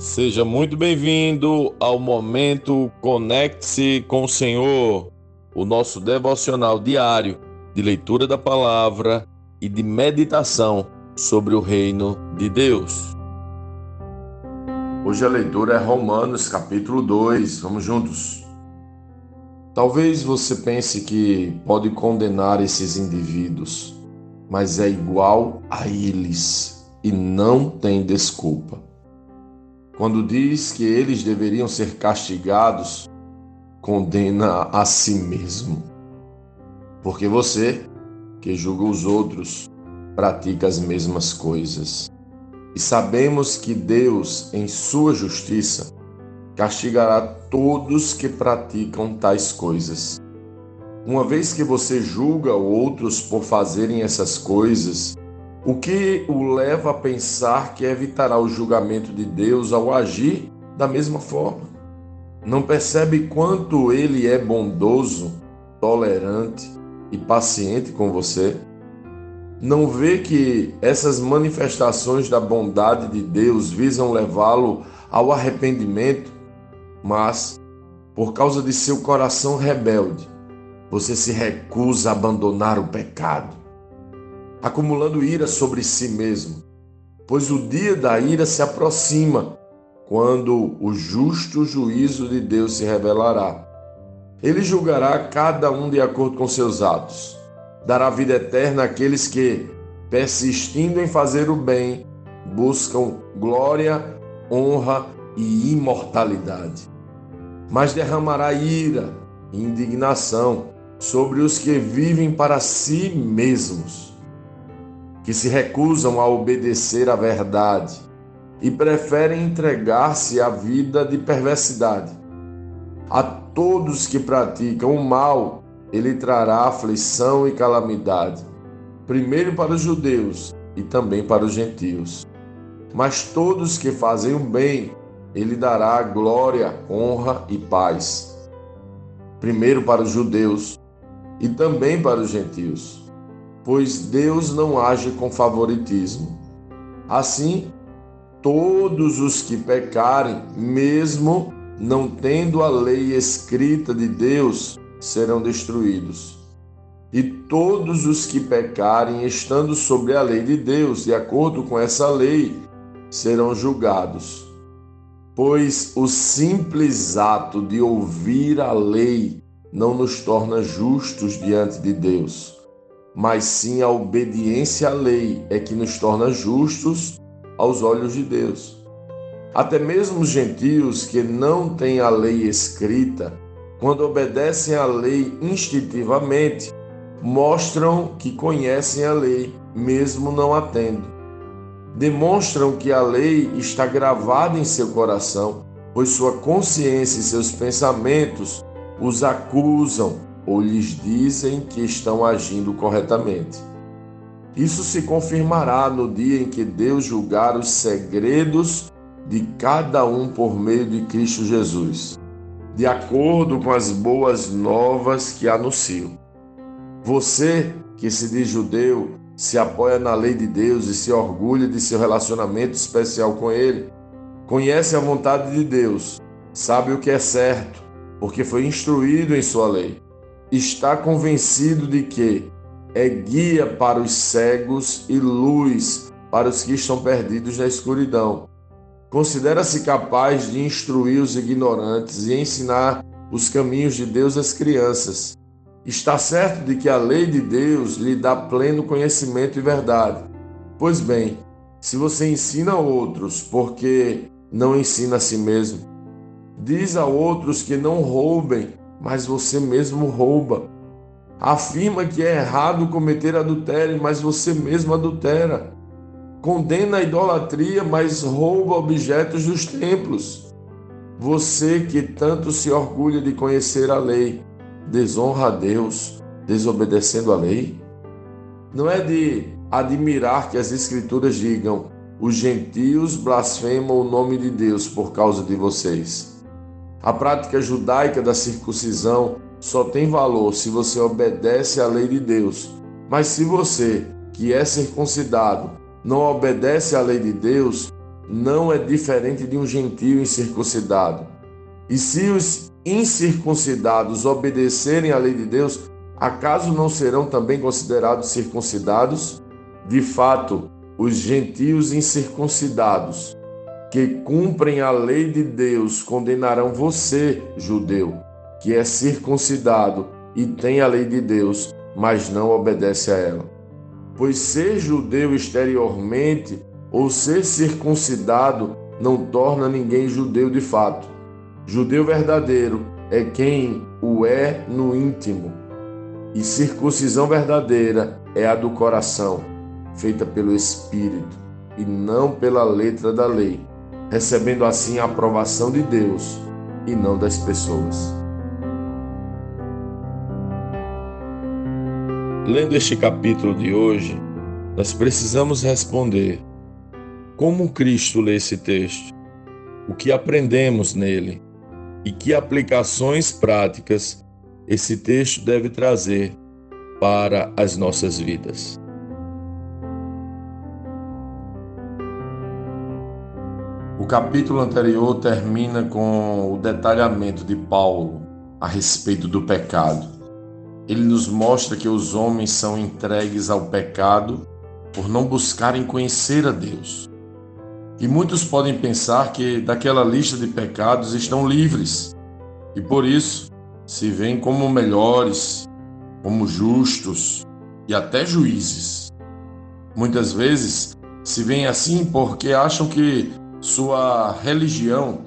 Seja muito bem-vindo ao momento Conecte-se com o Senhor, o nosso devocional diário de leitura da palavra e de meditação sobre o reino de Deus. Hoje a leitura é Romanos capítulo 2. Vamos juntos. Talvez você pense que pode condenar esses indivíduos, mas é igual a eles e não tem desculpa. Quando diz que eles deveriam ser castigados, condena a si mesmo. Porque você, que julga os outros, pratica as mesmas coisas. E sabemos que Deus, em sua justiça, castigará todos que praticam tais coisas. Uma vez que você julga outros por fazerem essas coisas, o que o leva a pensar que evitará o julgamento de Deus ao agir da mesma forma? Não percebe quanto ele é bondoso, tolerante e paciente com você? Não vê que essas manifestações da bondade de Deus visam levá-lo ao arrependimento, mas, por causa de seu coração rebelde, você se recusa a abandonar o pecado acumulando ira sobre si mesmo, pois o dia da ira se aproxima, quando o justo juízo de Deus se revelará. Ele julgará cada um de acordo com seus atos, dará vida eterna àqueles que, persistindo em fazer o bem, buscam glória, honra e imortalidade. Mas derramará ira e indignação sobre os que vivem para si mesmos que se recusam a obedecer à verdade e preferem entregar-se à vida de perversidade. A todos que praticam o mal, ele trará aflição e calamidade, primeiro para os judeus e também para os gentios. Mas todos que fazem o bem, ele dará glória, honra e paz. Primeiro para os judeus e também para os gentios pois Deus não age com favoritismo. Assim, todos os que pecarem, mesmo não tendo a lei escrita de Deus, serão destruídos. E todos os que pecarem, estando sobre a lei de Deus, de acordo com essa lei, serão julgados. Pois o simples ato de ouvir a lei não nos torna justos diante de Deus mas sim a obediência à lei é que nos torna justos aos olhos de Deus. Até mesmo os gentios que não têm a lei escrita, quando obedecem à lei instintivamente, mostram que conhecem a lei, mesmo não a tendo. Demonstram que a lei está gravada em seu coração, pois sua consciência e seus pensamentos os acusam ou lhes dizem que estão agindo corretamente. Isso se confirmará no dia em que Deus julgar os segredos de cada um por meio de Cristo Jesus, de acordo com as boas novas que anuncio. Você, que se diz judeu, se apoia na lei de Deus e se orgulha de seu relacionamento especial com Ele, conhece a vontade de Deus, sabe o que é certo, porque foi instruído em sua lei está convencido de que é guia para os cegos e luz para os que estão perdidos na escuridão. Considera-se capaz de instruir os ignorantes e ensinar os caminhos de Deus às crianças. Está certo de que a lei de Deus lhe dá pleno conhecimento e verdade. Pois bem, se você ensina a outros porque não ensina a si mesmo, diz a outros que não roubem mas você mesmo rouba. Afirma que é errado cometer adultério, mas você mesmo adultera. Condena a idolatria, mas rouba objetos dos templos. Você que tanto se orgulha de conhecer a lei, desonra a Deus, desobedecendo a lei? Não é de admirar que as Escrituras digam: os gentios blasfemam o nome de Deus por causa de vocês. A prática judaica da circuncisão só tem valor se você obedece à lei de Deus. Mas se você, que é circuncidado, não obedece à lei de Deus, não é diferente de um gentio incircuncidado. E se os incircuncidados obedecerem à lei de Deus, acaso não serão também considerados circuncidados? De fato, os gentios incircuncidados que cumprem a lei de Deus condenarão você, judeu, que é circuncidado e tem a lei de Deus, mas não obedece a ela. Pois ser judeu exteriormente ou ser circuncidado não torna ninguém judeu de fato. Judeu verdadeiro é quem o é no íntimo, e circuncisão verdadeira é a do coração, feita pelo Espírito e não pela letra da lei, recebendo assim a aprovação de Deus e não das pessoas. Lendo este capítulo de hoje, nós precisamos responder como Cristo lê esse texto, o que aprendemos nele e que aplicações práticas esse texto deve trazer para as nossas vidas. O capítulo anterior termina com o detalhamento de Paulo a respeito do pecado. Ele nos mostra que os homens são entregues ao pecado por não buscarem conhecer a Deus. E muitos podem pensar que daquela lista de pecados estão livres e por isso se veem como melhores, como justos e até juízes. Muitas vezes se veem assim porque acham que sua religião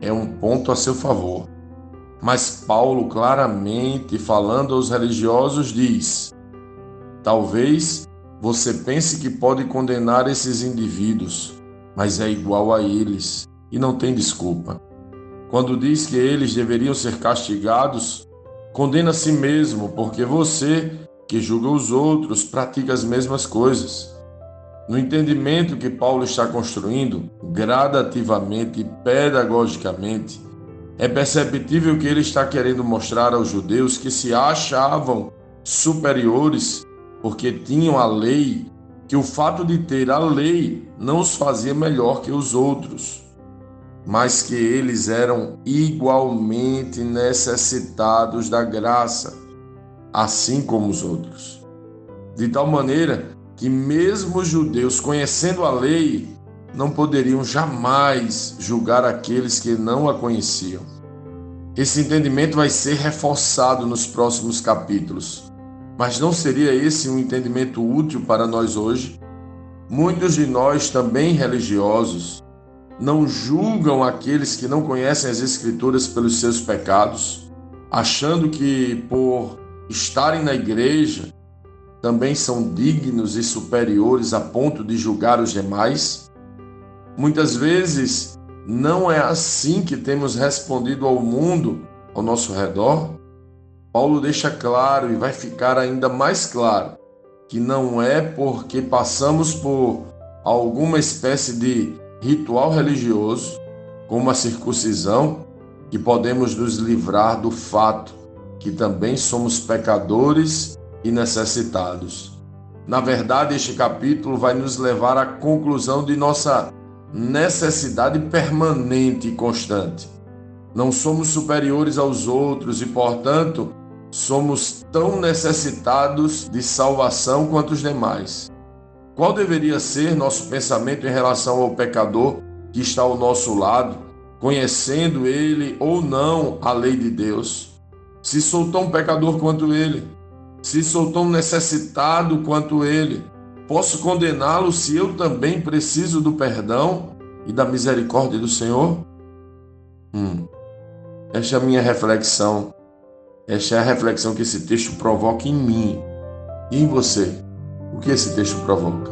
é um ponto a seu favor. Mas Paulo, claramente falando aos religiosos, diz: Talvez você pense que pode condenar esses indivíduos, mas é igual a eles e não tem desculpa. Quando diz que eles deveriam ser castigados, condena a si mesmo, porque você, que julga os outros, pratica as mesmas coisas. No entendimento que Paulo está construindo, gradativamente e pedagogicamente, é perceptível que ele está querendo mostrar aos judeus que se achavam superiores porque tinham a lei que o fato de ter a lei não os fazia melhor que os outros, mas que eles eram igualmente necessitados da graça, assim como os outros. De tal maneira que, mesmo os judeus, conhecendo a lei, não poderiam jamais julgar aqueles que não a conheciam. Esse entendimento vai ser reforçado nos próximos capítulos. Mas não seria esse um entendimento útil para nós hoje? Muitos de nós, também religiosos, não julgam aqueles que não conhecem as Escrituras pelos seus pecados, achando que por estarem na igreja também são dignos e superiores a ponto de julgar os demais? Muitas vezes não é assim que temos respondido ao mundo ao nosso redor. Paulo deixa claro e vai ficar ainda mais claro que não é porque passamos por alguma espécie de ritual religioso, como a circuncisão, que podemos nos livrar do fato que também somos pecadores e necessitados. Na verdade, este capítulo vai nos levar à conclusão de nossa necessidade permanente e constante. Não somos superiores aos outros e, portanto, somos tão necessitados de salvação quanto os demais. Qual deveria ser nosso pensamento em relação ao pecador que está ao nosso lado, conhecendo ele ou não a lei de Deus? Se sou tão pecador quanto ele, se sou tão necessitado quanto ele, posso condená-lo se eu também preciso do perdão e da misericórdia do Senhor? Hum. Esta é a minha reflexão esta é a reflexão que esse texto provoca em mim e em você. O que esse texto provoca?